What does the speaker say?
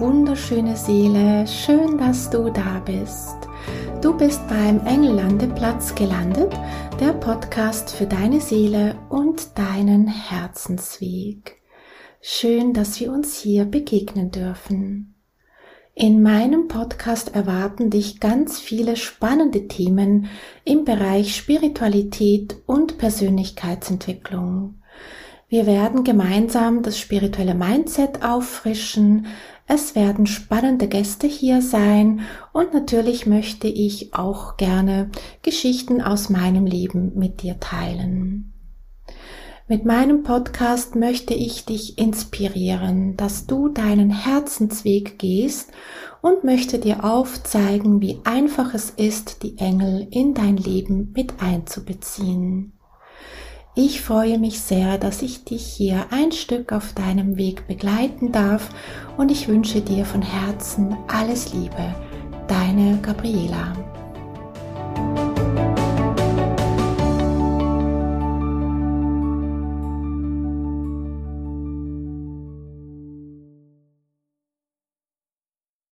wunderschöne Seele, schön, dass du da bist. Du bist beim Engellandeplatz gelandet, der Podcast für deine Seele und deinen Herzensweg. Schön, dass wir uns hier begegnen dürfen. In meinem Podcast erwarten dich ganz viele spannende Themen im Bereich Spiritualität und Persönlichkeitsentwicklung. Wir werden gemeinsam das spirituelle Mindset auffrischen. Es werden spannende Gäste hier sein und natürlich möchte ich auch gerne Geschichten aus meinem Leben mit dir teilen. Mit meinem Podcast möchte ich dich inspirieren, dass du deinen Herzensweg gehst und möchte dir aufzeigen, wie einfach es ist, die Engel in dein Leben mit einzubeziehen. Ich freue mich sehr, dass ich dich hier ein Stück auf deinem Weg begleiten darf und ich wünsche dir von Herzen alles Liebe. Deine Gabriela.